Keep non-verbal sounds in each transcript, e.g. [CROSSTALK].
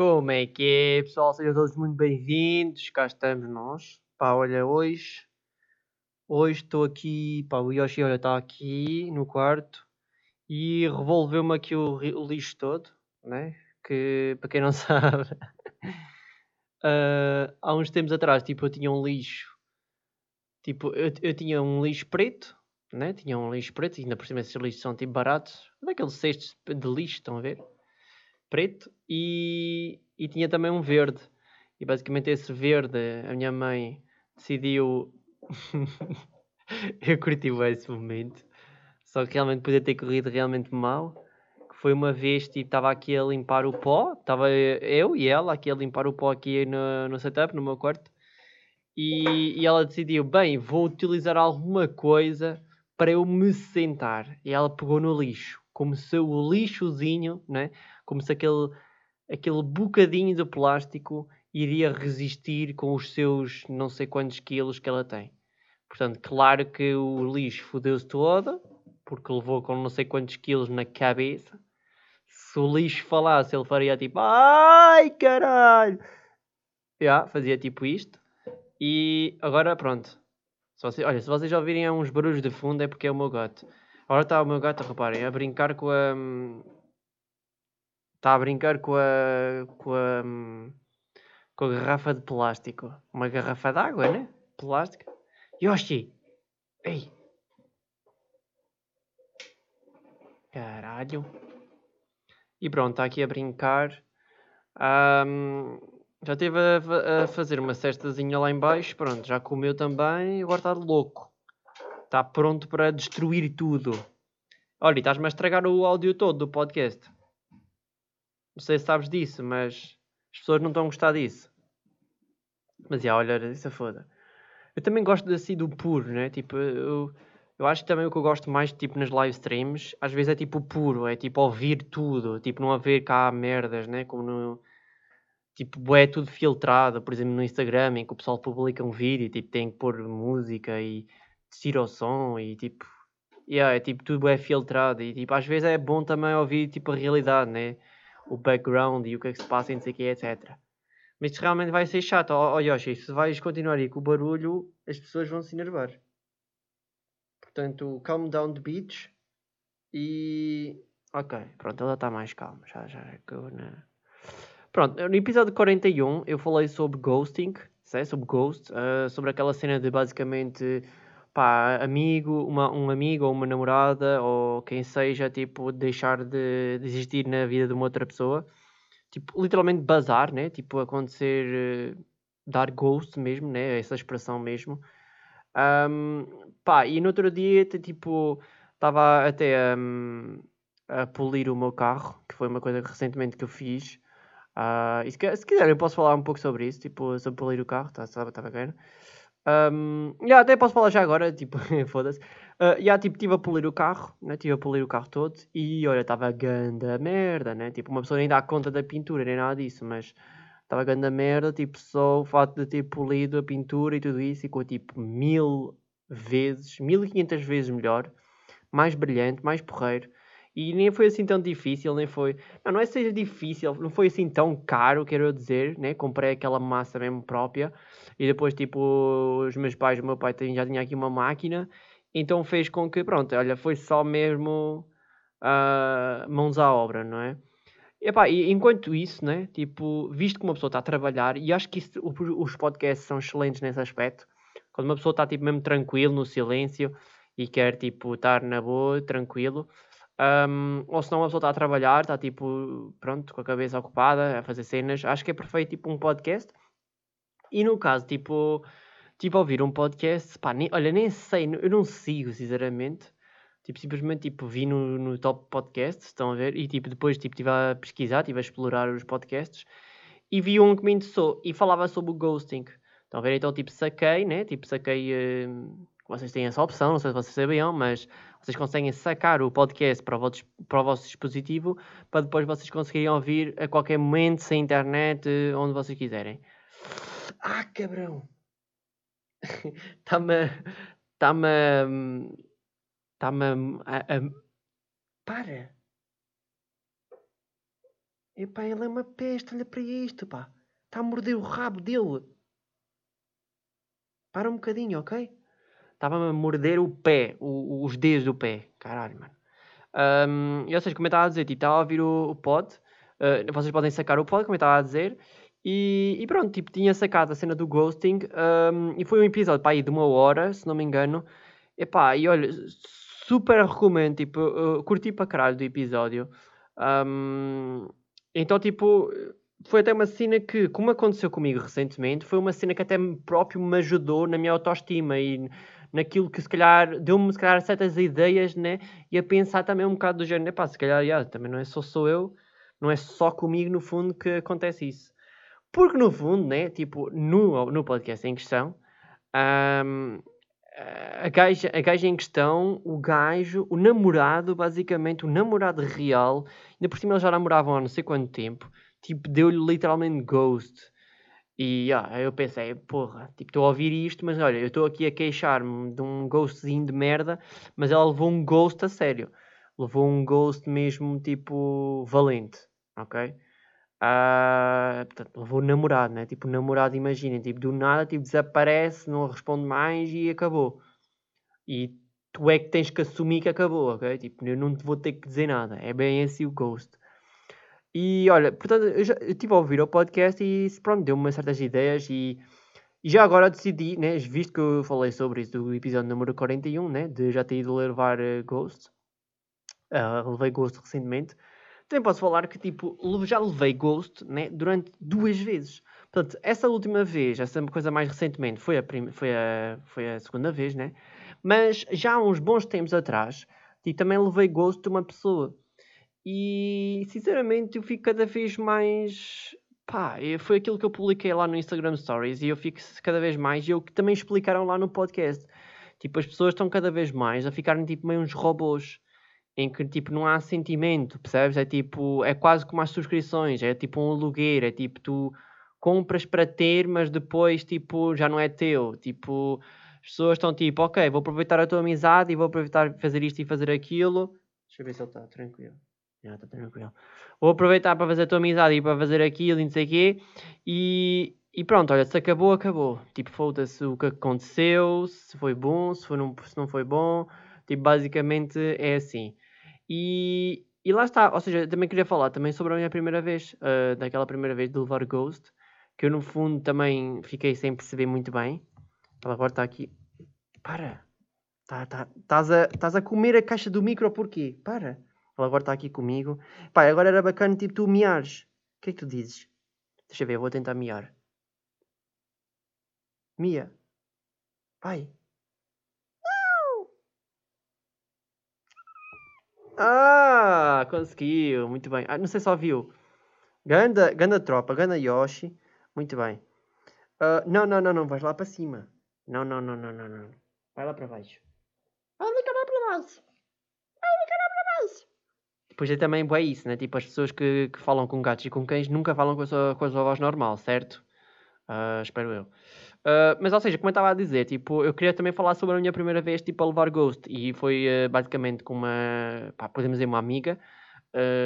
Como é que é, pessoal? Sejam todos muito bem-vindos. Cá estamos nós. Pá, olha, hoje. Hoje estou aqui. Pá, o Yoshi, olha, está aqui no quarto e revolveu-me aqui o, o, lixo todo, né? Que, para quem não [LAUGHS] sabe, uh, há uns tempos atrás, tipo, eu tinha um lixo. Tipo, eu, eu tinha um lixo preto, né? Tinha um lixo preto, e ainda por cima esses lixos são tipo baratos. Daqueles cestos de lixo, estão a ver? Preto e, e tinha também um verde. E basicamente esse verde, a minha mãe decidiu. [LAUGHS] eu curti esse momento. Só que realmente podia ter corrido realmente mal. Que foi uma vez, tipo, estava aqui a limpar o pó. Estava eu e ela aqui a limpar o pó aqui no, no setup, no meu quarto. E, e ela decidiu, bem, vou utilizar alguma coisa para eu me sentar. E ela pegou no lixo. Como se o lixozinho, né? como se aquele, aquele bocadinho de plástico iria resistir com os seus não sei quantos quilos que ela tem. Portanto, claro que o lixo fodeu-se todo, porque levou com não sei quantos quilos na cabeça. Se o lixo falasse, ele faria tipo, ai caralho! Já, fazia tipo isto. E agora pronto. Se vocês, olha, se vocês ouvirem uns barulhos de fundo é porque é o meu gato. Agora está o meu gato, reparem, a brincar com a, Está a brincar com a, com a. com a garrafa de plástico. Uma garrafa de água, né? Plástica. Yoshi! Ei! Caralho. E pronto, está aqui a brincar. Um, já esteve a, a, fazer uma cestazinha lá embaixo. Pronto, já comeu também. Agora está louco. Está pronto para destruir tudo. Olha, estás-me a estragar o áudio todo do podcast. Não sei se sabes disso, mas as pessoas não estão a gostar disso. Mas, já, olha, isso é foda. Eu também gosto assim do puro, né? Tipo, eu, eu acho que também o que eu gosto mais, tipo, nas live streams, às vezes é tipo puro, é tipo ouvir tudo, tipo, não haver cá merdas, né? Como no. Tipo, é tudo filtrado, por exemplo, no Instagram, em que o pessoal publica um vídeo, tipo, tem que pôr música e tira o som e tipo. Yeah, é tipo, tudo é filtrado e tipo, às vezes é bom também ouvir tipo a realidade, né? o background e o que é que se passa e não sei o que, etc. Mas isto realmente vai ser chato. Ó oh, Yoshi, se vais continuar aí com o barulho, as pessoas vão se enervar. Portanto, calm down the beach. E. Ok, pronto, ela está mais calma. Já, já na. Pronto, no episódio 41 eu falei sobre ghosting, sei, sobre ghost, uh, sobre aquela cena de basicamente pá, amigo, uma, um amigo ou uma namorada ou quem seja, tipo, deixar de, de existir na vida de uma outra pessoa. Tipo, literalmente bazar, né? Tipo, acontecer, uh, dar ghost mesmo, né? Essa expressão mesmo. Um, pá, e no outro dia, tipo, estava até um, a polir o meu carro, que foi uma coisa que recentemente que eu fiz. Uh, se, se quiser, eu posso falar um pouco sobre isso, tipo, sobre polir o carro, está tá, tá bacana. Um, yeah, até posso falar já agora, tipo, [LAUGHS] foda-se. Uh, yeah, tipo, estive a polir o carro, né? Estive a polir o carro todo e olha, estava ganda merda, né? Tipo, uma pessoa nem dá conta da pintura, nem nada disso, mas estava ganda merda, tipo, só o fato de ter polido a pintura e tudo isso ficou tipo mil vezes, mil e quinhentas vezes melhor, mais brilhante, mais porreiro. E nem foi assim tão difícil, nem foi. Não, não é que seja difícil, não foi assim tão caro, quero dizer, né? Comprei aquela massa mesmo própria. E depois, tipo, os meus pais, o meu pai já tinha aqui uma máquina. Então fez com que, pronto, olha, foi só mesmo uh, mãos à obra, não é? E, epá, e enquanto isso, né? Tipo, visto que uma pessoa está a trabalhar, e acho que isso, os podcasts são excelentes nesse aspecto. Quando uma pessoa está, tipo, mesmo tranquilo, no silêncio, e quer, tipo, estar na boa, tranquilo um, ou se não, a pessoa está a trabalhar, está tipo, pronto, com a cabeça ocupada, a fazer cenas. Acho que é perfeito, tipo, um podcast. E no caso, tipo, tipo, ouvir um podcast, pá, nem, olha, nem sei, eu não sigo, sinceramente. Tipo, simplesmente, tipo, vi no, no top podcast, estão a ver? E, tipo, depois, tipo, estive a pesquisar, estive a explorar os podcasts. E vi um que me interessou e falava sobre o ghosting. Estão a ver? Então, tipo, saquei, né? Tipo, saquei... Uh, vocês têm essa opção, não sei se vocês sabiam, mas vocês conseguem sacar o podcast para o, vosso, para o vosso dispositivo para depois vocês conseguirem ouvir a qualquer momento, sem internet, onde vocês quiserem. Ah, cabrão! [LAUGHS] Está-me. Está-me. Está-me. A, a... Para! Epá, ele é uma peste, olha para isto, pá. Está a morder o rabo dele. Para um bocadinho, ok? Estava-me a morder o pé, o, os dedos do pé. Caralho, mano. Um, e seja, como eu estava a dizer, tipo, estava a ouvir o, o pod. Uh, vocês podem sacar o pod, como eu estava a dizer. E, e, pronto, tipo, tinha sacado a cena do ghosting. Um, e foi um episódio, pá, aí de uma hora, se não me engano. Epá, e olha, super recomendo, tipo, uh, curti para caralho do episódio. Um, então, tipo, foi até uma cena que, como aconteceu comigo recentemente, foi uma cena que até próprio me ajudou na minha autoestima e naquilo que se calhar deu-me se calhar certas ideias, né? E a pensar também um bocado do género, pá, se calhar, também não é só sou eu, não é só comigo no fundo que acontece isso. Porque no fundo, né, tipo, no, no podcast em questão, um, a, gaja, a gaja em questão, o gajo, o namorado, basicamente, o namorado real, ainda por cima eles já namoravam há não sei quanto tempo, tipo, deu-lhe literalmente ghost. E eu pensei, porra, tipo, estou a ouvir isto, mas olha, eu estou aqui a queixar-me de um ghostzinho de merda, mas ela levou um ghost a sério. Levou um ghost mesmo, tipo, valente, ok? Uh, portanto, levou namorado, né? Tipo, namorado, imaginem, tipo, do nada, tipo, desaparece, não responde mais e acabou. E tu é que tens que assumir que acabou, ok? Tipo, eu não te vou ter que dizer nada. É bem esse o ghost. E olha, portanto, eu, já, eu estive a ouvir o podcast e pronto, deu-me certas ideias e, e já agora decidi, né, visto que eu falei sobre isso do episódio número 41, né, de já ter ido levar uh, Ghost, uh, levei Ghost recentemente, também posso falar que tipo, já levei Ghost né, durante duas vezes. Portanto, essa última vez, essa coisa mais recentemente, foi a, foi a, foi a segunda vez, né? Mas já há uns bons tempos atrás, tipo, também levei Ghost de uma pessoa. E sinceramente eu fico cada vez mais. Pá, foi aquilo que eu publiquei lá no Instagram Stories e eu fico cada vez mais. E eu que também explicaram lá no podcast. Tipo, as pessoas estão cada vez mais a ficarem tipo meio uns robôs. Em que tipo não há sentimento, percebes? É tipo, é quase como as subscrições, é tipo um aluguer, é tipo tu compras para ter, mas depois tipo já não é teu. Tipo, as pessoas estão tipo, ok, vou aproveitar a tua amizade e vou aproveitar fazer isto e fazer aquilo. Deixa eu ver se ele está tranquilo. Já está tranquilo. Vou aproveitar para fazer a tua amizade e para fazer aquilo e não sei o quê. E, e pronto, olha, se acabou, acabou. Tipo, foda-se o que aconteceu, se foi bom, se, foi não, se não foi bom. Tipo, basicamente é assim. E, e lá está. Ou seja, também queria falar também sobre a minha primeira vez, uh, daquela primeira vez de levar Ghost, que eu no fundo também fiquei sem perceber muito bem. Ela agora está aqui. Para! Estás tá, tá, a, a comer a caixa do micro porquê? Para! Ela agora está aqui comigo. Pá, agora era bacana tipo tu miares. O que é que tu dizes? Deixa eu ver, eu vou tentar miar. Mia. Não! Ah, conseguiu. Muito bem. Ah, não sei se só viu. Ganda, ganda tropa, ganda Yoshi. Muito bem. Uh, não, não, não, não. Vais lá para cima. Não, não, não, não, não, não. Vai lá para baixo. Vai lá para baixo. Depois é também é isso, né? Tipo, as pessoas que, que falam com gatos e com cães nunca falam com a sua, com a sua voz normal, certo? Uh, espero eu. Uh, mas, ou seja, como eu estava a dizer, tipo, eu queria também falar sobre a minha primeira vez, tipo, a levar Ghost. E foi uh, basicamente com uma, pá, podemos dizer, uma amiga.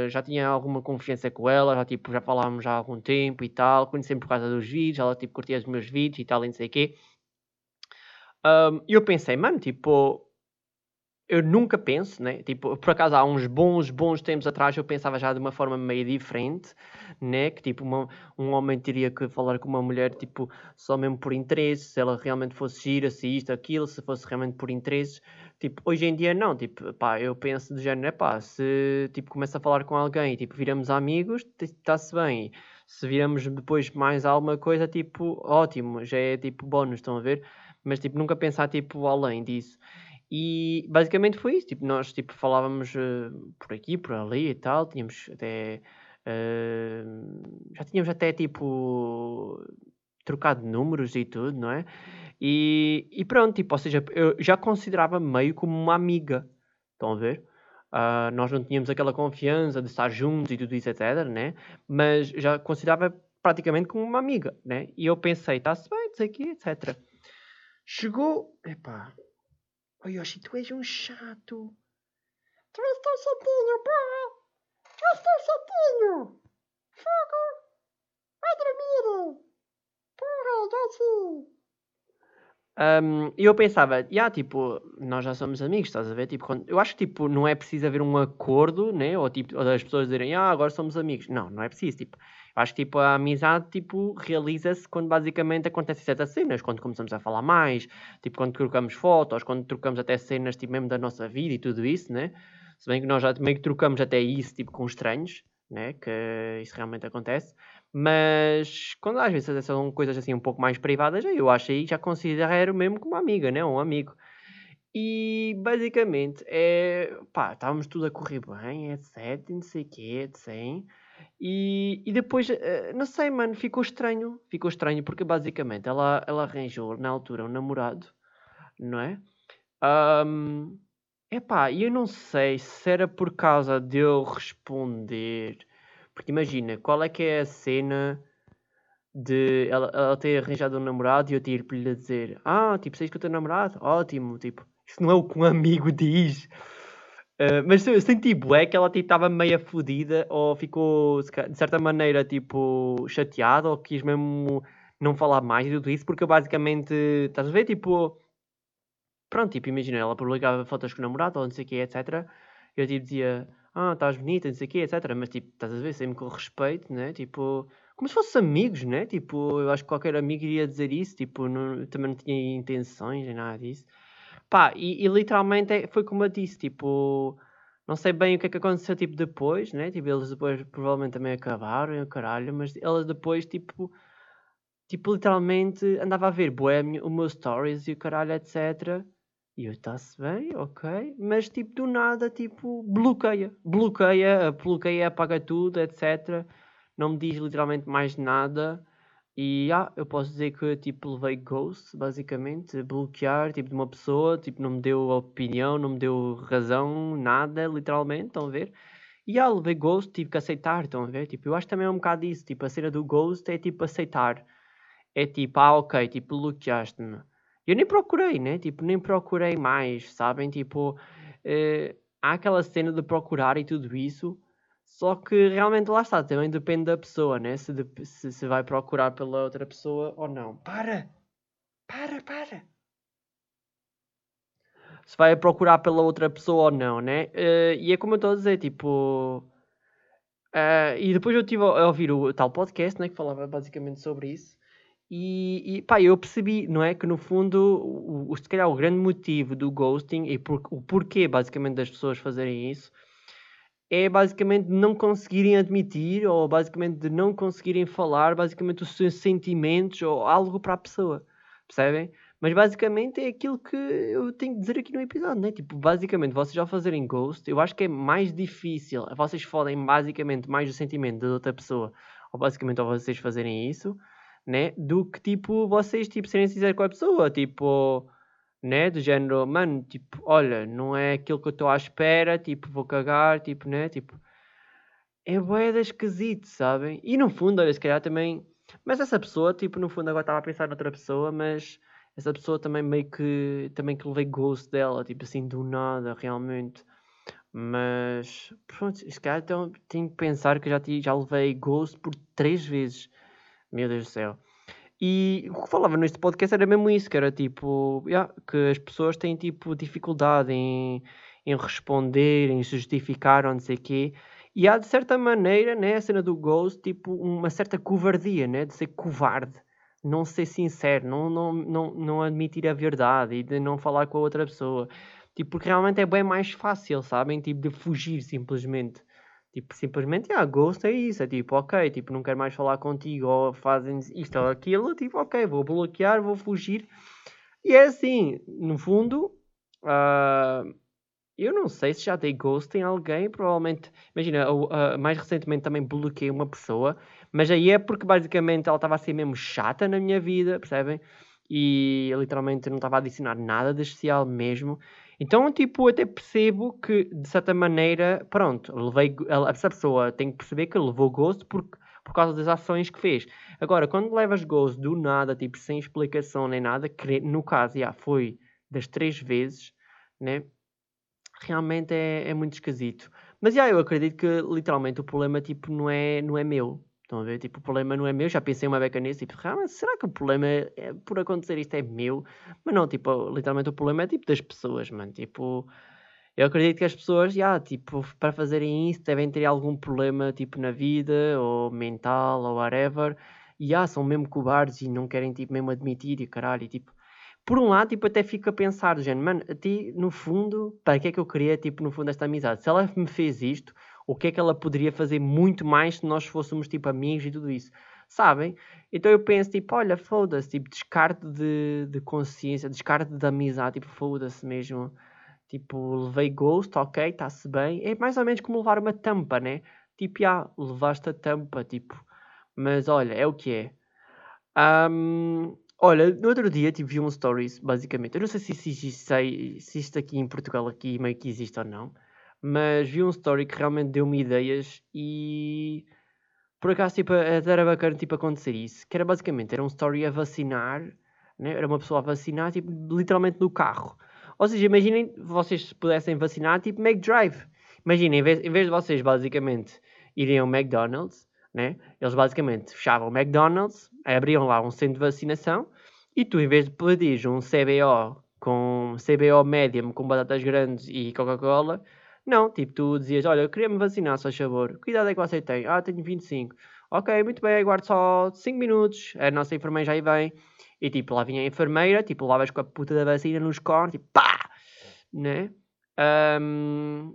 Já tinha alguma confiança com ela, já, tipo, já falávamos já há algum tempo e tal. Conhecemos por causa dos vídeos, ela, tipo, curtia os meus vídeos e tal, e não sei o quê. E eu pensei, mano, tipo, eu nunca penso, né? Tipo, por acaso há uns bons, bons tempos atrás eu pensava já de uma forma meio diferente, né? Que tipo, uma, um homem teria que falar com uma mulher, tipo, só mesmo por interesse, se ela realmente fosse gira, se isto, aquilo, se fosse realmente por interesses. Tipo, hoje em dia não, tipo, pá, eu penso de género, é pá, se tipo, começa a falar com alguém tipo, viramos amigos, está-se bem. Se viramos depois mais alguma coisa, tipo, ótimo, já é tipo bónus, estão a ver? Mas tipo, nunca pensar tipo além disso. E basicamente foi isso. Tipo, nós tipo, falávamos uh, por aqui, por ali e tal. Tínhamos até. Uh, já tínhamos até tipo. trocado números e tudo, não é? E, e pronto, tipo, ou seja, eu já considerava meio como uma amiga. Estão a ver? Uh, nós não tínhamos aquela confiança de estar juntos e tudo isso, etc, né? Mas já considerava praticamente como uma amiga, né? E eu pensei, está-se bem, não sei etc. Chegou, epá, Oh Yoshi, tu és um chato. Tu estou chatinho, pá. Eu estou chatinho. Fogo! Vai dormir! Porra, já sim! Um, eu pensava, yeah, tipo, nós já somos amigos, estás a ver? Tipo, quando, eu acho que tipo, não é preciso haver um acordo, né? Ou, tipo, ou das pessoas dizerem, ah, agora somos amigos. Não, não é preciso. Tipo, acho que tipo, a amizade tipo, realiza-se quando basicamente acontecem certas cenas, quando começamos a falar mais, tipo, quando trocamos fotos, quando trocamos até cenas tipo, mesmo da nossa vida e tudo isso, né? Se bem que nós já meio que trocamos até isso tipo, com estranhos, né? Que isso realmente acontece. Mas quando às vezes são coisas assim um pouco mais privadas, eu acho aí já considero mesmo como amiga, né? Um amigo. E basicamente é pá, estávamos tudo a correr bem, etc, não sei o etc. E, e depois, eh, não sei, mano, ficou estranho. Ficou estranho porque basicamente ela, ela arranjou na altura um namorado, não é? Um, epá, e eu não sei se era por causa de eu responder porque imagina, qual é que é a cena de ela, ela ter arranjado um namorado e eu ter para lhe dizer: Ah, tipo, sei que o teu namorado? Ótimo, tipo, isso não é o que um amigo diz. Uh, mas senti é que ela estava tipo, meio fodida ou ficou de certa maneira tipo chateada ou quis mesmo não falar mais de tudo isso porque eu basicamente estás a ver tipo pronto tipo imagina ela publicava fotos com o namorado ou não sei o que etc eu tipo dizia ah, estás bonita, não sei o quê, etc. Mas, tipo, estás a ver, sempre com respeito, né? Tipo, como se fossem amigos, né? Tipo, eu acho que qualquer amigo iria dizer isso, tipo, não, também não tinha intenções nem nada disso. Pá, e, e literalmente é, foi como eu disse, tipo, não sei bem o que é que aconteceu, tipo, depois, né? Tipo, eles depois provavelmente também acabaram, o caralho, mas elas depois, tipo, tipo, literalmente andava a ver bué, o meu stories e o caralho, etc. E eu, está-se bem, ok. Mas, tipo, do nada, tipo, bloqueia. Bloqueia, bloqueia, apaga tudo, etc. Não me diz literalmente mais nada. E, ah, eu posso dizer que, tipo, levei ghost, basicamente. Bloquear, tipo, de uma pessoa. Tipo, não me deu opinião, não me deu razão, nada, literalmente. Estão a ver? E, ah, levei ghost, tive que aceitar, estão a ver? Tipo, eu acho também é um bocado isso. Tipo, a cena do ghost é, tipo, aceitar. É tipo, ah, ok, tipo, bloqueaste-me eu nem procurei, né? Tipo, nem procurei mais, sabem? Tipo, eh, há aquela cena de procurar e tudo isso, só que realmente lá está, também depende da pessoa, né? Se, de, se, se vai procurar pela outra pessoa ou não. Para! Para, para! Se vai procurar pela outra pessoa ou não, né? Uh, e é como eu estou a dizer, tipo. Uh, e depois eu estive a ouvir o tal podcast, né? Que falava basicamente sobre isso. E, e pá, eu percebi, não é? Que no fundo, o, o, se calhar o grande motivo do ghosting e por, o porquê basicamente das pessoas fazerem isso é basicamente não conseguirem admitir ou basicamente não conseguirem falar basicamente os seus sentimentos ou algo para a pessoa, percebem? Mas basicamente é aquilo que eu tenho que dizer aqui no episódio, né? Tipo, basicamente, vocês ao fazerem ghost, eu acho que é mais difícil, vocês fodem basicamente mais o sentimento da outra pessoa, ou basicamente ao vocês fazerem isso, né? Do que tipo vocês tipo serem sinceros com a pessoa, tipo, né? Do género, mano, tipo, olha, não é aquilo que eu estou à espera, tipo, vou cagar, tipo, né? Tipo, é boeda esquisito, sabem? E no fundo, olha, se calhar também. Mas essa pessoa, tipo, no fundo agora estava a pensar noutra pessoa, mas essa pessoa também meio que. Também que levei gosto dela, tipo assim, do nada, realmente. Mas, pronto, se calhar então, tenho que pensar que já, já levei gosto por três vezes. Meu Deus do céu. E o que falava neste podcast era mesmo isso, que era tipo, yeah, que as pessoas têm tipo dificuldade em, em responder, em justificar ou não sei o quê. E há de certa maneira, né, a cena do Ghost, tipo, uma certa covardia, né, de ser covarde, não ser sincero, não, não, não, não admitir a verdade e de não falar com a outra pessoa. Tipo, porque realmente é bem mais fácil, sabem? Tipo, de fugir simplesmente. Tipo, simplesmente, ah, ghost é isso. É tipo, ok, tipo, não quero mais falar contigo. Ou fazem isto ou aquilo. Tipo, ok, vou bloquear, vou fugir. E é assim, no fundo, uh, eu não sei se já dei ghost em alguém. Provavelmente, imagina, uh, mais recentemente também bloqueei uma pessoa. Mas aí é porque basicamente ela estava a ser mesmo chata na minha vida, percebem? E literalmente não estava a adicionar nada de especial mesmo. Então, tipo, até percebo que, de certa maneira, pronto, levei, essa pessoa tem que perceber que levou gosto por, por causa das ações que fez. Agora, quando levas gosto do nada, tipo, sem explicação nem nada, que no caso, já foi das três vezes, né? Realmente é, é muito esquisito. Mas, já, eu acredito que, literalmente, o problema, tipo, não é, não é meu. Estão a ver? Tipo, o problema não é meu. Já pensei uma beca nisso. Tipo, ah, será que o problema é, por acontecer isto é meu? Mas não, tipo, literalmente o problema é, tipo, das pessoas, mano. Tipo, eu acredito que as pessoas, já, tipo, para fazerem isso devem ter algum problema, tipo, na vida, ou mental, ou whatever. E, já, são mesmo cobardes e não querem, tipo, mesmo admitir e caralho. E, tipo, por um lado, tipo, até fico a pensar, gente, mano, a ti, no fundo, para que é que eu queria, tipo, no fundo, esta amizade? Se ela me fez isto, o que é que ela poderia fazer muito mais se nós fôssemos, tipo, amigos e tudo isso? Sabem? Então eu penso, tipo, olha, foda-se, tipo, descarte de, de consciência, descarte de amizade, tipo, foda-se mesmo. Tipo, levei ghost, ok, está-se bem. É mais ou menos como levar uma tampa, né? Tipo, já, levaste a tampa, tipo. Mas olha, é o que é. Um, olha, no outro dia tipo, um stories, basicamente. Eu não sei se, se, se, se isto aqui em Portugal aqui meio que existe ou não. Mas vi um story que realmente deu-me ideias e por acaso tipo, era bacana tipo, acontecer isso. Que era basicamente, era um story a vacinar, né? era uma pessoa a vacinar tipo, literalmente no carro. Ou seja, imaginem vocês pudessem vacinar tipo McDrive. Imaginem, em vez, em vez de vocês basicamente irem ao McDonald's, né? Eles basicamente fechavam o McDonald's, abriam lá um centro de vacinação e tu, em vez de pedir um CBO com CBO medium com batatas grandes e Coca-Cola, não, tipo, tu dizias, olha, eu queria me vacinar, só favor. Que idade é que você tem? Ah, tenho 25. Ok, muito bem, aguardo só 5 minutos. A nossa enfermeira já aí vem. E tipo, lá vinha a enfermeira, tipo, lavas com a puta da vacina nos cornos, tipo, pá! Né? Um,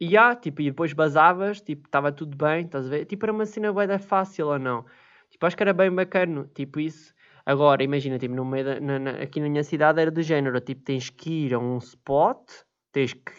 e já, tipo, e depois basavas, tipo, estava tudo bem, estás a ver? Tipo, era uma cena bué fácil ou não? Tipo, acho que era bem bacana, tipo, isso. Agora, imagina, tipo, no meio da, na, na, aqui na minha cidade era do género, tipo, tens que ir a um spot, tens que,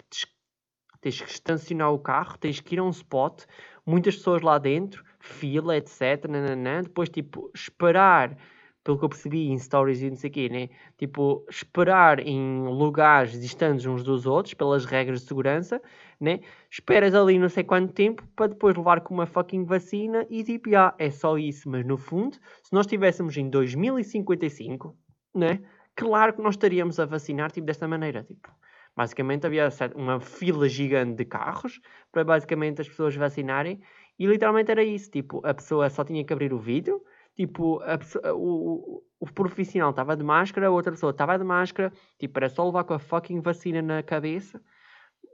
tens que estacionar o carro, tens que ir a um spot, muitas pessoas lá dentro, fila, etc, nananã, depois, tipo, esperar pelo que eu percebi em stories e não sei o quê, né? Tipo, esperar em lugares distantes uns dos outros, pelas regras de segurança, né? Esperas ali não sei quanto tempo para depois levar com uma fucking vacina e tipo, ah, é só isso. Mas no fundo, se nós estivéssemos em 2055, né? Claro que nós estaríamos a vacinar, tipo, desta maneira, tipo... Basicamente havia uma fila gigante de carros para basicamente as pessoas vacinarem e literalmente era isso, tipo, a pessoa só tinha que abrir o vidro, tipo, pessoa, o, o, profissional estava de máscara, a outra pessoa estava de máscara, tipo, era só levar com a fucking vacina na cabeça.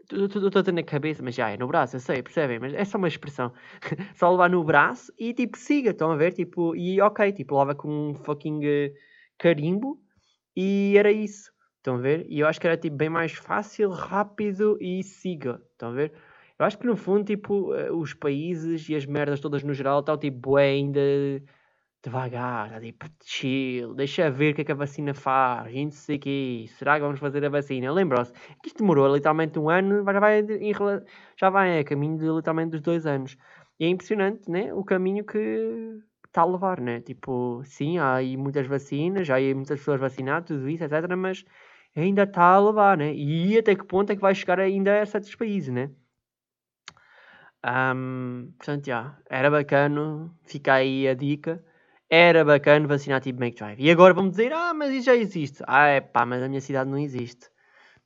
Estou na cabeça, mas já é no braço, eu sei, percebem? Mas é só uma expressão. [LAUGHS] só levar no braço e tipo, siga, estão a ver? Tipo, e ok, tipo, leva com um fucking uh, carimbo e era isso. Estão a ver? E eu acho que era tipo bem mais fácil, rápido e siga. Estão a ver? Eu acho que no fundo, tipo, eh, os países e as merdas todas no geral estão tipo ainda devagar, tá tipo chill, deixa ver o que é que a vacina faz, a gente sei que será que vamos fazer a vacina? Lembram-se que isto demorou literalmente um ano, já vai, já vai a caminho de literalmente dos dois anos. E é impressionante, né? O caminho que está a levar, né? Tipo, sim, há aí muitas vacinas, já há aí muitas pessoas vacinadas, tudo isso, etc. Mas ainda está a levar, né? E até que ponto é que vai chegar ainda a certos países, né? Um, portanto, já, era bacana, fica aí a dica. Era bacana vacinar tipo McDrive. E agora vão dizer, ah, mas isso já existe. Ah, é pá, mas na minha cidade não existe.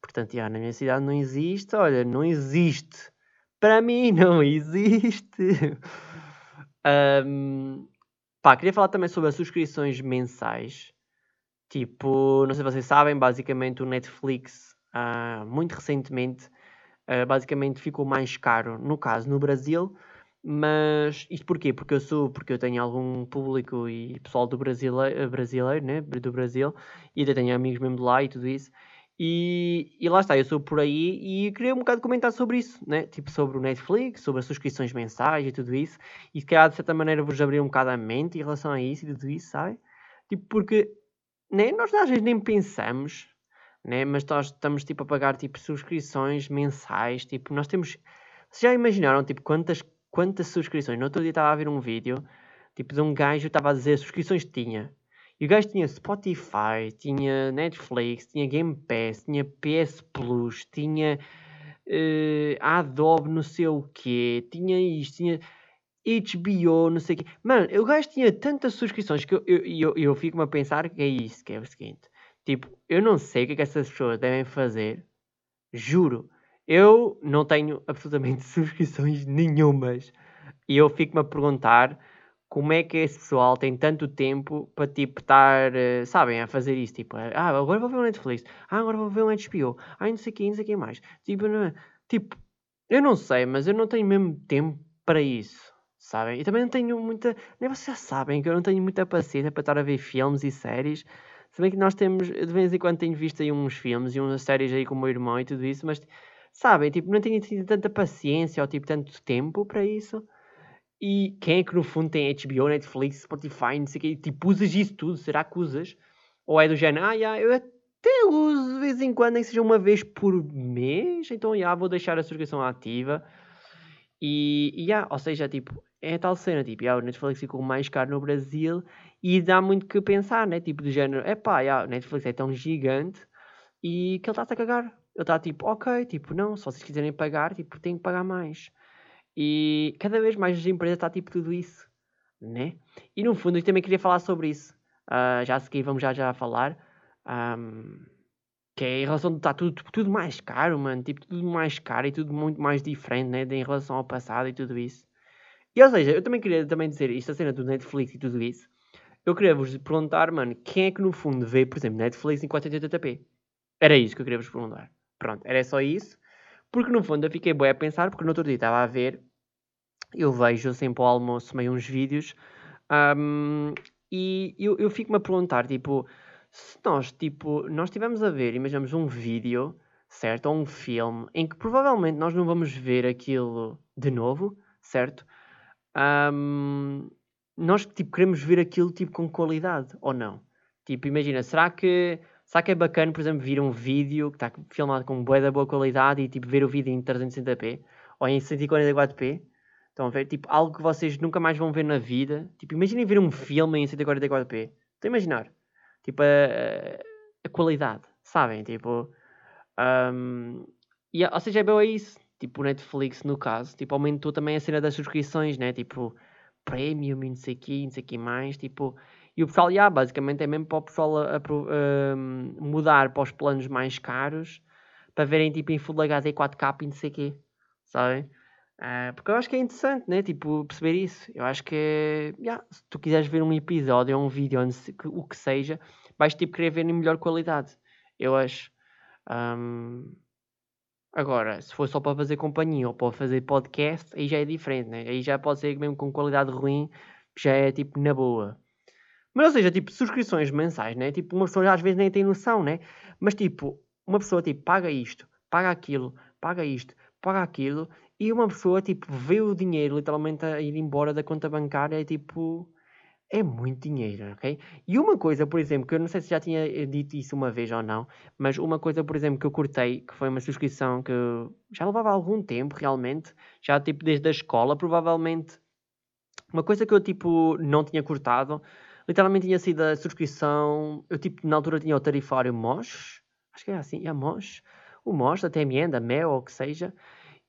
Portanto, já, na minha cidade não existe. Olha, não existe. Para mim não existe. [LAUGHS] um, pá, queria falar também sobre as subscrições mensais. Tipo, não sei se vocês sabem, basicamente o Netflix, uh, muito recentemente, uh, basicamente ficou mais caro, no caso no Brasil, mas isto porquê? Porque eu sou, porque eu tenho algum público e pessoal do brasileiro, brasileiro né? do Brasil, e até tenho amigos mesmo de lá e tudo isso. E, e, lá está, eu sou por aí e queria um bocado comentar sobre isso, né? Tipo, sobre o Netflix, sobre as subscrições mensais e tudo isso. E se calhar, de certa maneira, vos abrir um bocado a mente em relação a isso e tudo isso, sabe? Tipo, porque né, nós às vezes nem pensamos, né? Mas nós estamos, tipo, a pagar, tipo, subscrições mensais. Tipo, nós temos... Vocês já imaginaram, tipo, quantas quantas subscrições. No outro dia estava a ver um vídeo, tipo, de um gajo estava a dizer subscrições que tinha. E o gajo tinha Spotify, tinha Netflix, tinha Game Pass, tinha PS Plus, tinha uh, Adobe não sei o quê, tinha isto, tinha HBO, não sei o quê. Mano, o gajo tinha tantas subscrições que eu, eu, eu, eu fico-me a pensar que é isso, que é o seguinte. Tipo, eu não sei o que é que essas pessoas devem fazer, juro. Eu não tenho absolutamente [LAUGHS] subscrições nenhumas. E eu fico-me a perguntar como é que esse pessoal tem tanto tempo para, tipo, estar, eh, sabem, a fazer isso. Tipo, ah, agora vou ver um Netflix. Ah, agora vou ver um HBO. Ah, não sei o que, não sei o mais. Tipo, não é? Tipo, eu não sei, mas eu não tenho mesmo tempo para isso. Sabem? E também não tenho muita. Nem vocês já sabem que eu não tenho muita paciência para estar a ver filmes e séries. Se bem que nós temos, de vez em quando tenho visto aí uns filmes e umas séries aí com o meu irmão e tudo isso, mas sabem, tipo, não tenho tido tanta paciência ou tipo tanto tempo para isso. E quem é que no fundo tem HBO, Netflix, Spotify, não sei o quê, tipo, usas isso tudo? Será que usas? Ou é do género, ah, yeah, eu até uso de vez em quando, nem seja uma vez por mês, então, já, yeah, vou deixar a subscrição ativa. E, e yeah, ou seja, tipo, é tal cena, tipo, yeah, o Netflix ficou mais caro no Brasil e dá muito que pensar, né? Tipo, do género, é pá, o Netflix é tão gigante e que ele está-se a cagar. Ele está tipo, ok, tipo, não, se vocês quiserem pagar, tipo, tem que pagar mais. E cada vez mais as empresas está tipo tudo isso, né? E no fundo eu também queria falar sobre isso. Uh, já a seguir vamos já já falar. Um, que é em relação a estar tudo, tudo mais caro, mano. Tipo, tudo mais caro e tudo muito mais diferente, né? De, em relação ao passado e tudo isso. E ou seja, eu também queria também dizer isto, a cena do Netflix e tudo isso. Eu queria vos perguntar, mano, quem é que no fundo vê, por exemplo, Netflix em 480p? Era isso que eu queria vos perguntar. Pronto, era só isso. Porque no fundo eu fiquei bem a pensar, porque no outro dia estava a ver, eu vejo sempre ao almoço meio uns vídeos, um, e eu, eu fico-me a perguntar, tipo, se nós, tipo, nós estivemos a ver, imaginamos um vídeo, certo, ou um filme, em que provavelmente nós não vamos ver aquilo de novo, certo? Um, nós, tipo, queremos ver aquilo, tipo, com qualidade, ou não? Tipo, imagina, será que Será que é bacana, por exemplo, vir um vídeo que está filmado com boa da boa qualidade e tipo ver o vídeo em 360p ou em 144p? Estão a ver? Tipo, algo que vocês nunca mais vão ver na vida. Tipo, imaginem ver um filme em 144p. Estão a imaginar? Tipo, a, a, a qualidade, sabem? Tipo, um, e, ou seja, é bem é isso. Tipo, o Netflix, no caso, tipo, aumentou também a cena das subscrições, né? Tipo, premium e não sei o que, não sei o que mais. Tipo, e o pessoal, yeah, basicamente é mesmo para o pessoal a, a, a, mudar para os planos mais caros para verem tipo em Full HD 4K e não sei o quê, sabem? Uh, porque eu acho que é interessante, né? Tipo, perceber isso. Eu acho que, yeah, se tu quiseres ver um episódio ou um vídeo, o que seja, vais tipo querer ver em melhor qualidade. Eu acho. Um... Agora, se for só para fazer companhia ou para fazer podcast, aí já é diferente, né? Aí já pode ser mesmo com qualidade ruim, já é tipo na boa. Mas, ou seja, tipo, subscrições mensais, né? Tipo, uma pessoa às vezes nem tem noção, né? Mas, tipo, uma pessoa, tipo, paga isto, paga aquilo, paga isto, paga aquilo, e uma pessoa, tipo, vê o dinheiro literalmente a ir embora da conta bancária, é tipo. É muito dinheiro, ok? E uma coisa, por exemplo, que eu não sei se já tinha eh, dito isso uma vez ou não, mas uma coisa, por exemplo, que eu cortei, que foi uma subscrição que já levava algum tempo realmente, já tipo desde a escola, provavelmente. Uma coisa que eu tipo não tinha cortado literalmente tinha sido a subscrição. Eu, tipo, na altura tinha o tarifário MOS, acho que é assim, é MOS, o MOS, da TMN, da MEO, ou o que seja.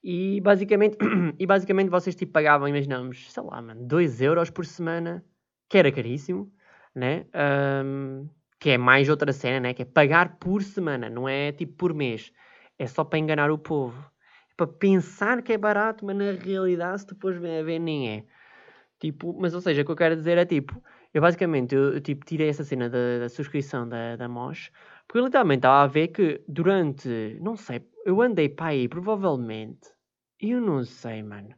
E basicamente, [CLEARS THROAT] e basicamente vocês tipo pagavam, imaginamos, sei lá, mano, 2 euros por semana, que era caríssimo, né? Um, que é mais outra cena, né? Que é pagar por semana, não é tipo por mês. É só para enganar o povo. É para pensar que é barato, mas na realidade, se depois vem a ver, nem é. Tipo, mas ou seja, o que eu quero dizer é tipo, eu basicamente, eu, tipo, tirei essa cena da, da subscrição da, da porque eu literalmente estava a ver que durante, não sei, eu andei para aí, provavelmente, eu não sei, mano.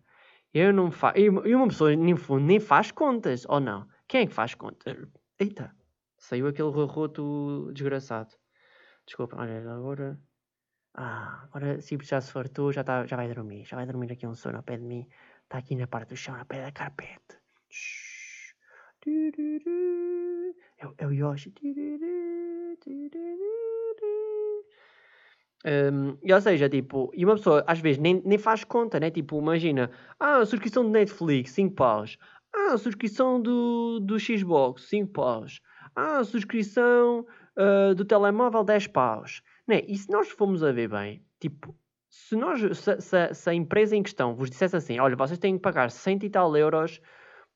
Eu não faço, e uma pessoa nem, nem faz contas, ou não? Quem é que faz contas? Eita, saiu aquele roto desgraçado. Desculpa, olha, agora... Ah, agora se já se fartou, já, tá, já vai dormir. Já vai dormir aqui um sono ao pé de mim. Está aqui na parte do chão, ao pé da carpete. É, é o Yoshi. Um, e ou seja, tipo, e uma pessoa às vezes nem, nem faz conta, né? Tipo, imagina, ah, subscrição do Netflix, 5 paus. Ah, subscrição do, do Xbox, 5 paus. Ah, subscrição uh, do telemóvel, 10 paus. Né? E se nós formos a ver bem, tipo, se, nós, se, se, se a empresa em questão vos dissesse assim, olha, vocês têm que pagar 100 e tal euros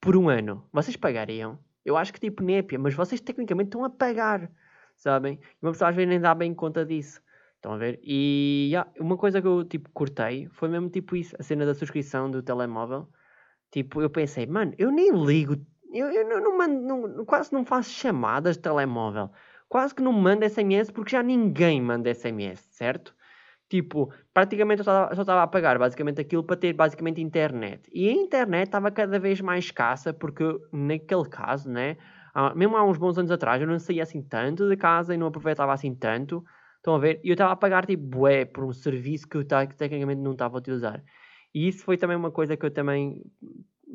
por um ano, vocês pagariam? Eu acho que tipo népia, mas vocês tecnicamente estão a pagar, sabem? E uma pessoa às vezes nem dá bem conta disso. Estão a ver? E yeah, uma coisa que eu tipo cortei foi mesmo tipo isso, a cena da subscrição do telemóvel. Tipo, eu pensei, mano, eu nem ligo, eu, eu não, não mando, não, quase não faço chamadas de telemóvel, quase que não mando SMS porque já ninguém manda SMS, certo? Tipo, praticamente eu só estava a pagar basicamente aquilo para ter basicamente internet. E a internet estava cada vez mais escassa porque naquele caso, né? Mesmo há uns bons anos atrás eu não saía assim tanto de casa e não aproveitava assim tanto. Estão a ver? E eu estava a pagar tipo bué por um serviço que eu tecnicamente não estava a utilizar. E isso foi também uma coisa que eu também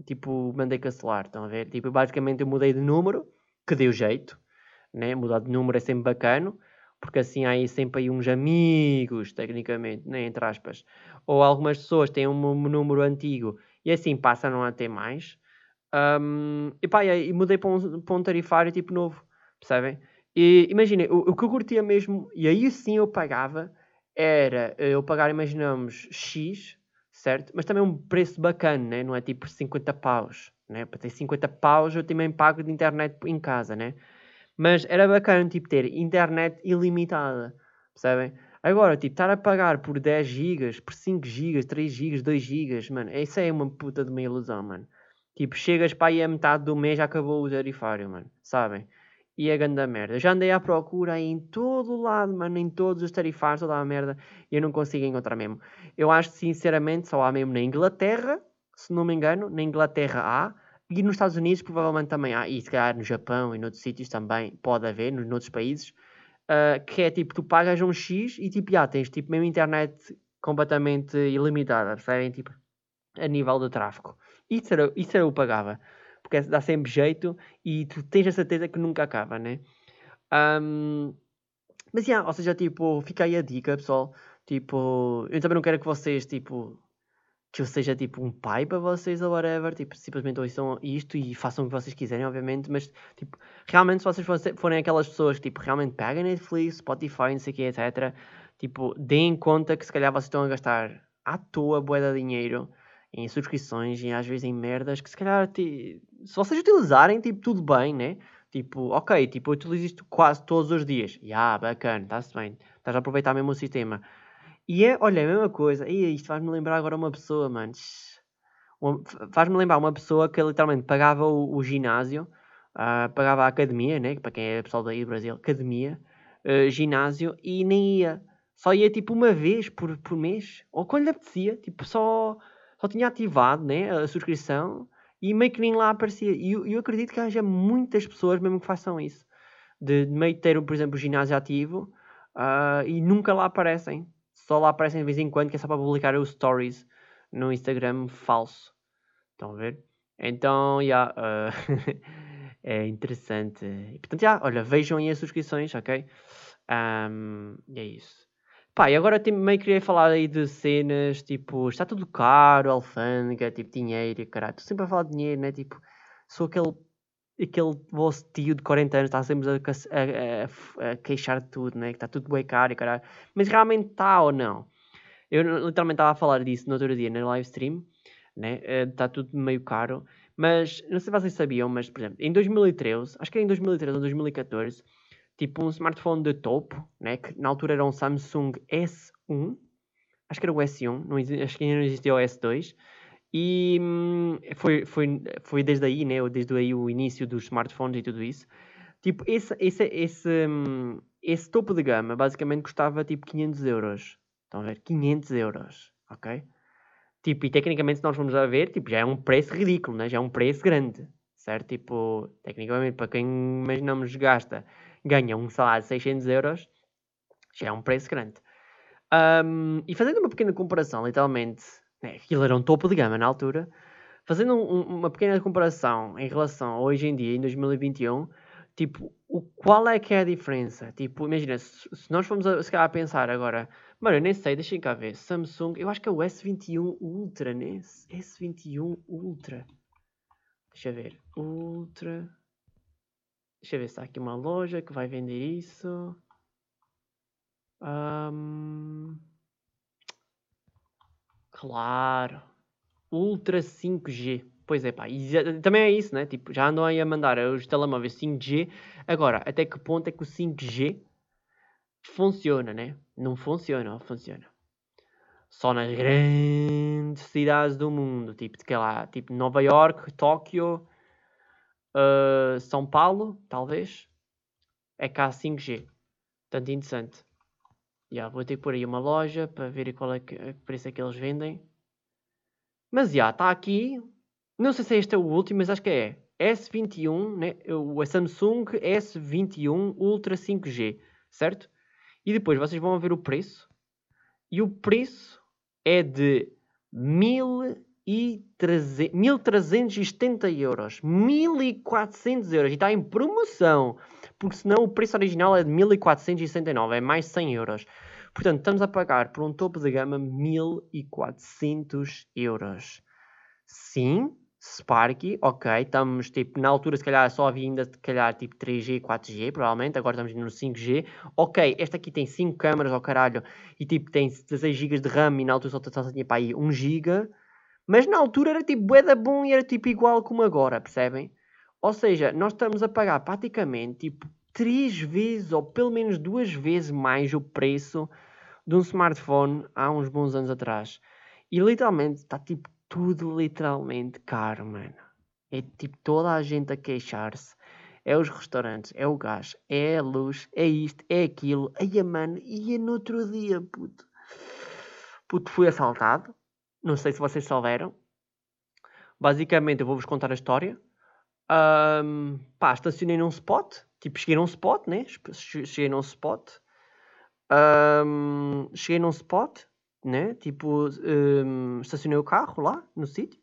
tipo mandei cancelar. Estão a ver? Tipo, basicamente eu mudei de número, que deu jeito, né? Mudar de número é sempre bacana porque assim há aí sempre aí uns amigos, tecnicamente, né, entre aspas. Ou algumas pessoas têm um número antigo e assim passam a ter mais. Um, e pá, e mudei para um, para um tarifário tipo novo, percebem? E imaginem, o, o, que eu curtia mesmo, e aí sim eu pagava, era eu pagar, imaginamos, X, certo? Mas também um preço bacana, né? não é tipo 50 paus. Né? Para ter 50 paus eu também pago de internet em casa, né? Mas era bacana, tipo, ter internet ilimitada, percebem? Agora, tipo, estar a pagar por 10 GB, por 5 GB, 3 GB, 2 GB, mano, isso é uma puta de uma ilusão, mano. Tipo, chegas para aí a metade do mês já acabou o tarifário, mano, sabem? E é grande merda. Já andei à procura em todo lado, mano, em todos os tarifários, toda a merda, e eu não consigo encontrar mesmo. Eu acho que, sinceramente, só há mesmo na Inglaterra, se não me engano, na Inglaterra há, e nos Estados Unidos provavelmente também há, e se calhar no Japão e noutros sítios também pode haver, nos noutros países, uh, que é tipo, tu pagas um X e tipo, já tens tipo mesmo internet completamente ilimitada, percebem? Tipo, a nível do tráfego. Isso era, isso era eu pagava, porque dá sempre jeito e tu tens a certeza que nunca acaba, né? Um, mas, yeah, ou seja, tipo, fica aí a dica, pessoal. Tipo, eu também não quero que vocês, tipo, que eu seja tipo um pai para vocês ou whatever, tipo, simplesmente ouçam isto e façam o que vocês quiserem, obviamente, mas tipo, realmente se vocês forem aquelas pessoas que tipo, realmente pegam Netflix, Spotify, não sei o que, etc, tipo, deem conta que se calhar vocês estão a gastar à toa bué de dinheiro em subscrições e às vezes em merdas que se calhar, se vocês utilizarem, tipo, tudo bem, né? Tipo, ok, tipo, eu utilizo isto quase todos os dias. Ya, yeah, bacana, está-se bem. Estás a aproveitar mesmo o sistema. E é, olha, a mesma coisa. E isto faz-me lembrar agora uma pessoa, mano. Faz-me lembrar uma pessoa que literalmente pagava o, o ginásio, uh, pagava a academia, né? Para quem é pessoal daí do Brasil, academia, uh, ginásio, e nem ia. Só ia tipo uma vez por, por mês, ou quando lhe apetecia, tipo só, só tinha ativado né, a subscrição e meio que nem lá aparecia. E eu, eu acredito que haja muitas pessoas mesmo que façam isso, de, de meio ter, por exemplo, o ginásio ativo uh, e nunca lá aparecem só lá aparecem de vez em quando que é só para publicar os stories no Instagram falso. Estão a ver? Então, já. Yeah, uh, [LAUGHS] é interessante. E, portanto, já, yeah, olha, vejam aí as subscrições, ok? Um, e é isso. Pá, e agora também queria falar aí de cenas, tipo, está tudo caro, alfândega, tipo, dinheiro, caralho. Estou sempre a falar de dinheiro, né? Tipo, sou aquele aquele vosso tio de 40 anos está sempre a, a, a, a queixar de tudo, né? Que está tudo bem caro e caralho. Mas realmente está ou não? Eu literalmente estava a falar disso no outro dia na live stream, né? Está eh, tudo meio caro. Mas não sei se vocês sabiam, mas por exemplo, em 2013, acho que era em 2013 ou 2014, tipo um smartphone de topo, né? Que na altura era um Samsung S1, acho que era o S1, não, acho que ainda não existia o S2 e hum, foi, foi, foi desde aí, né? Desde aí o início dos smartphones e tudo isso. Tipo, esse, esse, esse, hum, esse topo de gama basicamente custava tipo 500 euros. Estão a ver? 500 euros, ok? Tipo, e tecnicamente se nós vamos a ver, tipo, já é um preço ridículo, né? Já é um preço grande, certo? Tipo, tecnicamente, para quem imaginamos gasta, ganha um salário de 600 euros, já é um preço grande. Um, e fazendo uma pequena comparação, literalmente, né, aquilo era um topo de gama na altura. Fazendo um, uma pequena comparação em relação a hoje em dia, em 2021, tipo, o, qual é que é a diferença? Tipo, imagina, se, se nós formos a, se calhar, a pensar agora, mano, eu nem sei, deixem cá ver, Samsung, eu acho que é o S21 Ultra, né? S21 Ultra. Deixa eu ver, Ultra. Deixa eu ver se há aqui uma loja que vai vender isso. Um... Claro. Ultra 5G. Pois é, pá. E também é isso, né? Tipo, já andam aí a mandar os telemóveis 5G. Agora, até que ponto é que o 5G funciona, né? Não funciona, funciona. Só nas grandes cidades do mundo, tipo, de que lá, tipo Nova York, Tóquio, uh, São Paulo, talvez, é cá 5G. Tanto interessante. Yeah, vou ter que pôr aí uma loja para ver qual é que, que preço é que eles vendem. Mas já, está aqui. Não sei se este é o último, mas acho que é. S21, né? o Samsung S21 Ultra 5G, certo? E depois vocês vão ver o preço. E o preço é de 1370 euros. 1400 euros. E está em promoção. Porque senão o preço original é de 1469. É mais 100 euros. Portanto, estamos a pagar por um topo de gama 1400 euros. Sim, Sparky, ok, estamos tipo, na altura se calhar só havia ainda se calhar tipo 3G, 4G, provavelmente, agora estamos no 5G. Ok, esta aqui tem 5 câmaras, ao oh, caralho, e tipo tem 16 GB de RAM e na altura só, só tinha para aí 1 GB. Mas na altura era tipo bué da bom e era tipo igual como agora, percebem? Ou seja, nós estamos a pagar praticamente tipo 3 vezes ou pelo menos 2 vezes mais o preço de um smartphone há uns bons anos atrás. E literalmente está tipo tudo literalmente caro, mano. É tipo toda a gente a queixar-se. É os restaurantes, é o gás, é a luz, é isto, é aquilo. Ai, mano, e no outro dia, puto. Puto, fui assaltado. Não sei se vocês souberam. Basicamente, eu vou-vos contar a história. Um, pá, estacionei num spot. Tipo, cheguei num spot, né? Cheguei num spot. Um, cheguei num spot né? Tipo, um, estacionei o carro lá no sítio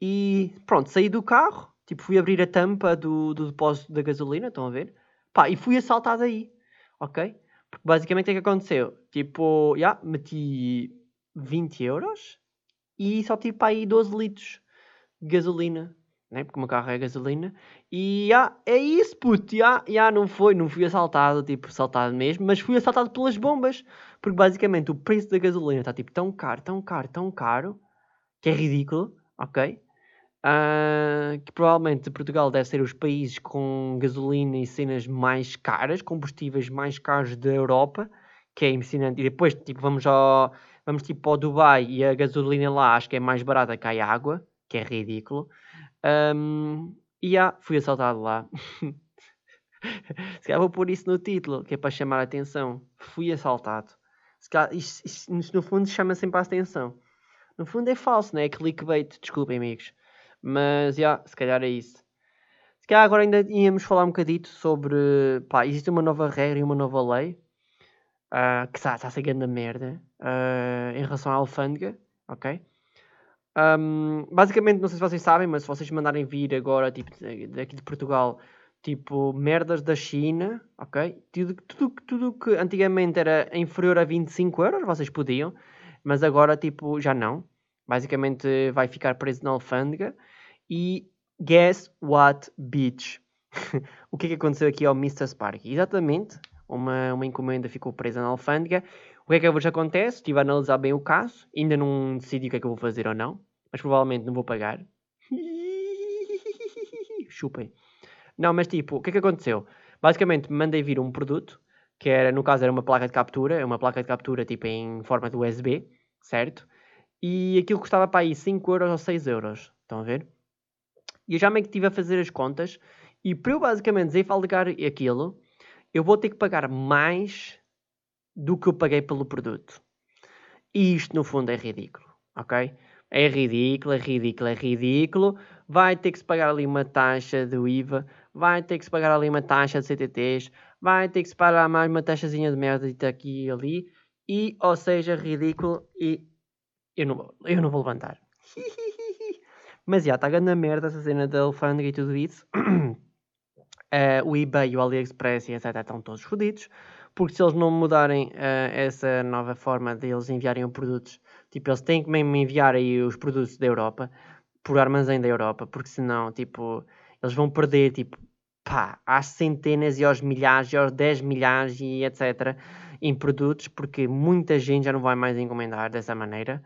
e pronto, saí do carro, tipo, fui abrir a tampa do, do depósito da gasolina, estão a ver? Pá, e fui assaltado aí, ok? Porque basicamente o é que aconteceu? Tipo, já, yeah, meti 20 euros e só tive para aí 12 litros de gasolina, né? Porque o meu carro é gasolina. E já, é isso, puto, já, já, não foi, não fui assaltado, tipo, assaltado mesmo, mas fui assaltado pelas bombas. Porque basicamente o preço da gasolina está tipo tão caro, tão caro, tão caro, que é ridículo, ok? Uh, que provavelmente Portugal deve ser os países com gasolina e cenas mais caras, combustíveis mais caros da Europa, que é impressionante. E depois, tipo, vamos ao, vamos tipo ao Dubai e a gasolina lá acho que é mais barata que a água, que é ridículo. Um, e já, fui assaltado lá. [LAUGHS] Se calhar vou pôr isso no título, que é para chamar a atenção. Fui assaltado. Se calhar, no fundo chama sempre a atenção. No fundo é falso, não é? É clickbait, desculpem amigos. Mas, já, yeah, se calhar é isso. Se calhar agora ainda íamos falar um bocadito sobre... Pá, existe uma nova regra e uma nova lei. Uh, que está tá a ser grande merda. Uh, em relação à alfândega, ok? Um, basicamente, não sei se vocês sabem, mas se vocês mandarem vir agora, tipo, daqui de Portugal tipo merdas da China, ok? Tudo, tudo, tudo que antigamente era inferior a 25 euros, vocês podiam, mas agora tipo já não. Basicamente vai ficar preso na alfândega. E guess what, bitch? [LAUGHS] o que é que aconteceu aqui ao Mr. Spark? Exatamente, uma, uma encomenda ficou presa na alfândega. O que é que vos acontece? Estive a analisar bem o caso, ainda não decidi o que é que eu vou fazer ou não, mas provavelmente não vou pagar. [LAUGHS] Chupem. Não, mas tipo, o que é que aconteceu? Basicamente, mandei vir um produto, que era, no caso, era uma placa de captura, é uma placa de captura tipo em forma de USB, certo? E aquilo custava para aí 5 euros ou 6 euros, estão a ver? E eu já meio que estive a fazer as contas, e para eu basicamente desenfalgar aquilo, eu vou ter que pagar mais do que eu paguei pelo produto. E isto, no fundo, é ridículo, ok? É ridículo, é ridículo, é ridículo. Vai ter que se pagar ali uma taxa do IVA vai ter que se pagar ali uma taxa de CTTs, vai ter que se pagar mais uma taxazinha de merda aqui e ali, e, ou seja, ridículo, e eu não, eu não vou levantar. [LAUGHS] Mas já, está a merda essa cena da alfândega e tudo isso. [CLEARS THROAT] uh, o eBay, o AliExpress e etc. estão todos fodidos, porque se eles não mudarem uh, essa nova forma de eles enviarem os produtos, tipo, eles têm que mesmo enviar aí os produtos da Europa, por armazém da Europa, porque senão, tipo, eles vão perder, tipo, pá, às centenas e aos milhares e aos 10 milhares e etc. em produtos, porque muita gente já não vai mais encomendar dessa maneira,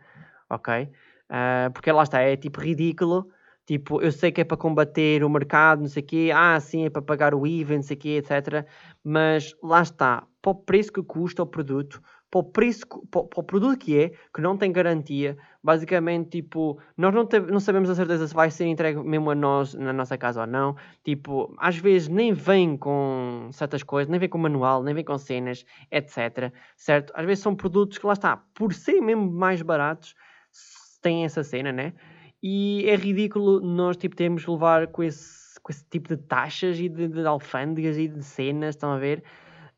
ok? Uh, porque lá está, é tipo ridículo. Tipo, eu sei que é para combater o mercado, não sei o quê, ah, sim, é para pagar o IVA, não sei o quê, etc. Mas lá está, para o preço que custa o produto, para o preço, para, o produto que é, que não tem garantia. Basicamente, tipo, nós não, te, não sabemos a certeza se vai ser entregue mesmo a nós, na nossa casa ou não. Tipo, às vezes nem vem com certas coisas, nem vem com manual, nem vem com cenas, etc. Certo? Às vezes são produtos que lá está, por serem mesmo mais baratos, têm essa cena, né? E é ridículo nós, tipo, temos levar com esse, com esse tipo de taxas e de, de alfândegas e de cenas, estão a ver?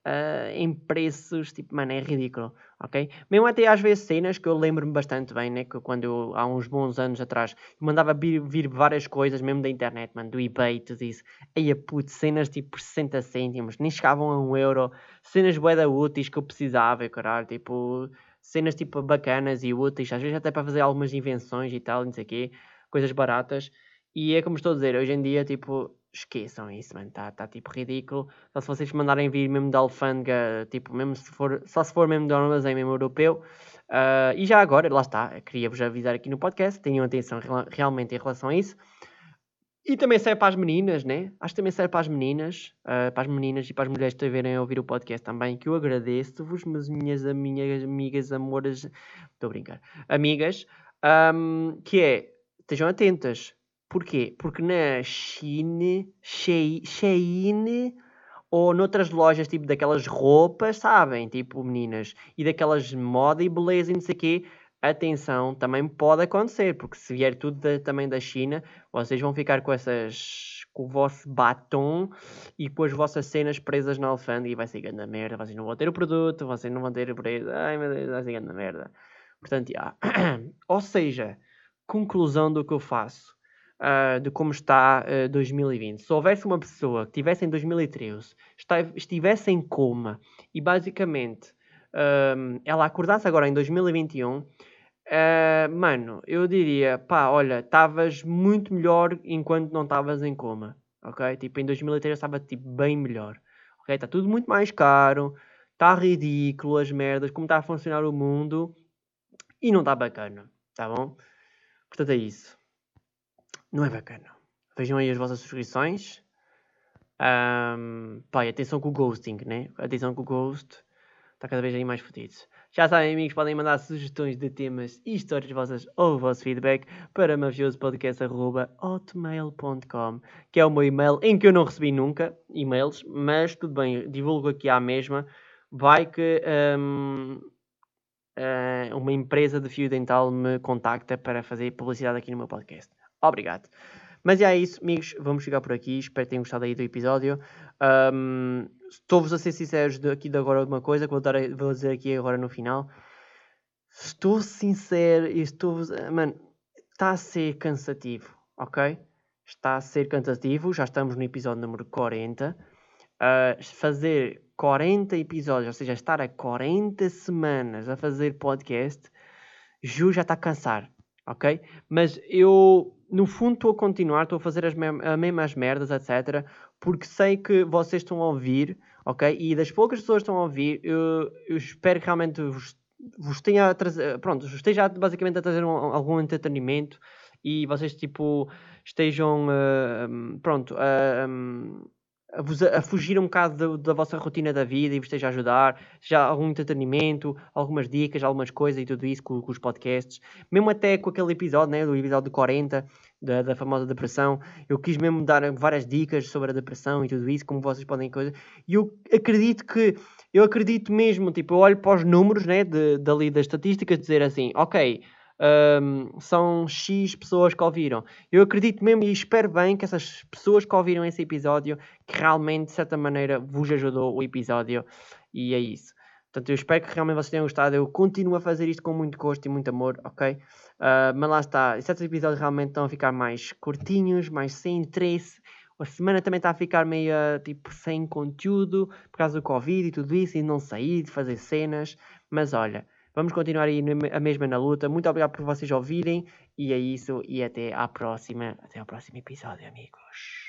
uh, em preços, tipo, mano, é ridículo, ok? Mesmo até às vezes cenas que eu lembro-me bastante bem, né? Que quando eu, há uns bons anos atrás, mandava vir, vir várias coisas, mesmo da internet, mano, do eBay, tudo isso. Aí, putz, cenas tipo por 60 cêntimos, nem chegavam a um euro, cenas boeda úteis que eu precisava, caralho, tipo, cenas tipo bacanas e úteis, às vezes até para fazer algumas invenções e tal, não sei o quê, coisas baratas. E é como estou a dizer, hoje em dia, tipo, esqueçam isso, mano, está tá, tipo ridículo. Só se vocês mandarem vir mesmo da alfândega, tipo, mesmo se for, só se for mesmo de armazém mesmo europeu. Uh, e já agora, lá está, queria-vos avisar aqui no podcast, tenham atenção realmente em relação a isso. E também serve para as meninas, né? Acho que também serve para as meninas, uh, para as meninas e para as mulheres que estiverem a ouvir o podcast também, que eu agradeço-vos, mas minhas amigas, amigas, amoras, estou a brincar, amigas, um, que é, estejam atentas, Porquê? Porque na Shein, Shein ou noutras lojas, tipo daquelas roupas, sabem? Tipo, meninas, e daquelas moda e beleza e não sei o quê, atenção, também pode acontecer, porque se vier tudo da, também da China, vocês vão ficar com essas com o vosso batom e com as vossas cenas presas na alfândega e vai ser grande merda, vocês não vão ter o produto, vocês não vão ter o preço, ai meu Deus, vai ser grande merda. Portanto, já. [CLEARS THROAT] Ou seja, conclusão do que eu faço uh, de como está uh, ah, 2020. Se houvesse uma pessoa que estivesse em 2013, estivesse em coma e basicamente uh, ela acordasse agora em 2021, uh, mano, eu diria, pá, olha, estavas muito melhor enquanto não estavas em coma, ok? Tipo, em 2013 estava tipo, bem melhor, ok? Está tudo muito mais caro, está ridículo as merdas, como está a funcionar o mundo e não está bacana, tá bom? Portanto é isso não é bacana. Vejam aí as vossas subscrições. Um, pá, atenção com o ghosting, né? Atenção com o ghost. Está cada vez aí mais fodido. Já sabem, amigos, podem mandar sugestões de temas e histórias vossas ou o vosso feedback para mafiosopodcast.hotmail.com que é o meu e-mail em que eu não recebi nunca e-mails, mas tudo bem, divulgo aqui à mesma. Vai que um, uh, uma empresa de fio dental me contacta para fazer publicidade aqui no meu podcast. Obrigado. Mas é isso, amigos. Vamos chegar por aqui. Espero que tenham gostado aí do episódio. Um, Estou-vos a ser sinceros aqui de agora uma coisa que vou, dar, vou dizer aqui agora no final. Estou sincero e estou. Mano, está a ser cansativo, ok? Está a ser cansativo. Já estamos no episódio número 40. Uh, fazer 40 episódios, ou seja, estar a 40 semanas a fazer podcast, Ju já está a cansar, ok? Mas eu no fundo estou a continuar, estou a fazer as, me as mesmas merdas, etc. Porque sei que vocês estão a ouvir, ok? E das poucas pessoas que estão a ouvir, eu, eu espero que realmente vos, vos tenha a trazer, pronto, esteja basicamente a trazer um, algum entretenimento e vocês tipo estejam, uh, pronto, uh, um, a, a fugir um bocado da, da, vossa rotina da vida e vos esteja a ajudar, já algum entretenimento, algumas dicas, algumas coisas e tudo isso com, com, os podcasts, mesmo até com aquele episódio, né, do episódio 40, da, da famosa depressão, eu quis mesmo dar várias dicas sobre a depressão e tudo isso, como vocês podem coisa, e eu acredito que, eu acredito mesmo, tipo, eu olho para os números, né, de, dali das estatísticas, dizer assim, ok, um, são X pessoas que ouviram. Eu acredito mesmo e espero bem que essas pessoas que ouviram esse episódio, que realmente de certa maneira vos ajudou o episódio. E é isso. Portanto, eu espero que realmente vocês tenham gostado. Eu continuo a fazer isto com muito gosto e muito amor, ok? Uh, mas lá está. Certos episódios realmente estão a ficar mais curtinhos, mais sem interesse. A semana também está a ficar meio tipo sem conteúdo por causa do Covid e tudo isso, e não sair, de fazer cenas. Mas olha, Vamos continuar aí a mesma na luta. Muito obrigado por vocês ouvirem. E é isso. E até à próxima. Até ao próximo episódio, amigos.